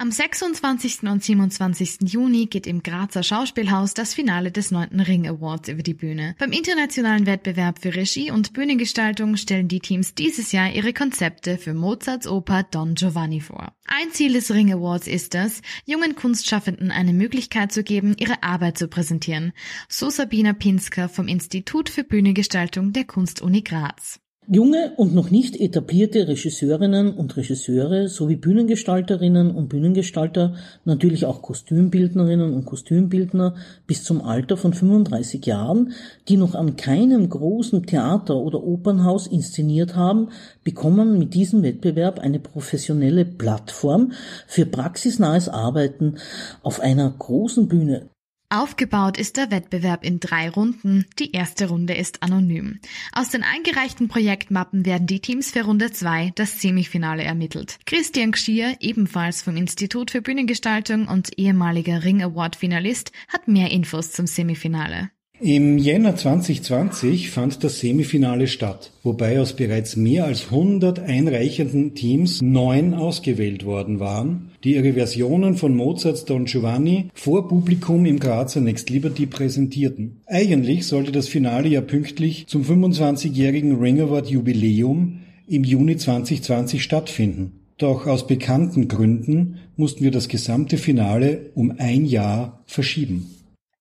Am 26. und 27. Juni geht im Grazer Schauspielhaus das Finale des 9. Ring Awards über die Bühne. Beim internationalen Wettbewerb für Regie und Bühnengestaltung stellen die Teams dieses Jahr ihre Konzepte für Mozarts Oper Don Giovanni vor. Ein Ziel des Ring Awards ist es, jungen Kunstschaffenden eine Möglichkeit zu geben, ihre Arbeit zu präsentieren. So Sabina Pinsker vom Institut für Bühnengestaltung der Kunstuni Graz. Junge und noch nicht etablierte Regisseurinnen und Regisseure sowie Bühnengestalterinnen und Bühnengestalter, natürlich auch Kostümbildnerinnen und Kostümbildner bis zum Alter von 35 Jahren, die noch an keinem großen Theater oder Opernhaus inszeniert haben, bekommen mit diesem Wettbewerb eine professionelle Plattform für praxisnahes Arbeiten auf einer großen Bühne. Aufgebaut ist der Wettbewerb in drei Runden. Die erste Runde ist anonym. Aus den eingereichten Projektmappen werden die Teams für Runde zwei das Semifinale ermittelt. Christian Gschier, ebenfalls vom Institut für Bühnengestaltung und ehemaliger Ring Award Finalist, hat mehr Infos zum Semifinale. Im Jänner 2020 fand das Semifinale statt, wobei aus bereits mehr als 100 einreichenden Teams neun ausgewählt worden waren, die ihre Versionen von Mozarts Don Giovanni vor Publikum im Grazer Next Liberty präsentierten. Eigentlich sollte das Finale ja pünktlich zum 25-jährigen Ring Award Jubiläum im Juni 2020 stattfinden. Doch aus bekannten Gründen mussten wir das gesamte Finale um ein Jahr verschieben.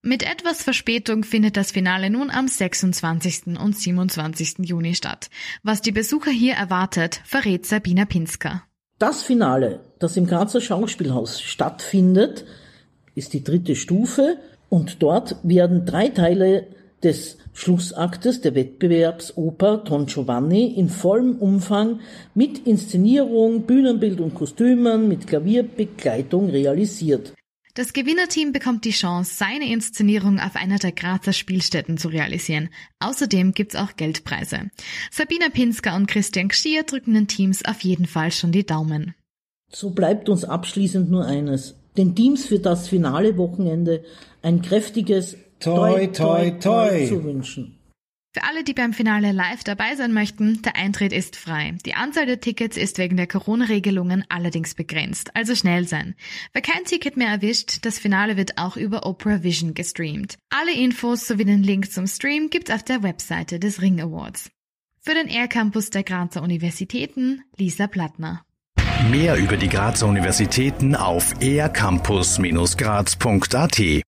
Mit etwas Verspätung findet das Finale nun am 26. und 27. Juni statt. Was die Besucher hier erwartet, verrät Sabina Pinsker. Das Finale, das im Grazer Schauspielhaus stattfindet, ist die dritte Stufe und dort werden drei Teile des Schlussaktes der Wettbewerbsoper Don Giovanni in vollem Umfang mit Inszenierung, Bühnenbild und Kostümen mit Klavierbegleitung realisiert. Das Gewinnerteam bekommt die Chance, seine Inszenierung auf einer der Grazer Spielstätten zu realisieren. Außerdem gibt's auch Geldpreise. Sabina Pinsker und Christian Gschier drücken den Teams auf jeden Fall schon die Daumen. So bleibt uns abschließend nur eines. Den Teams für das finale Wochenende ein kräftiges Toi, toi, toi, toi zu wünschen. Für alle, die beim Finale live dabei sein möchten, der Eintritt ist frei. Die Anzahl der Tickets ist wegen der Corona-Regelungen allerdings begrenzt, also schnell sein. Wer kein Ticket mehr erwischt, das Finale wird auch über Opera Vision gestreamt. Alle Infos sowie den Link zum Stream gibt's auf der Webseite des Ring Awards. Für den Air Campus der Grazer Universitäten, Lisa Plattner. Mehr über die Grazer Universitäten auf aircampus-graz.at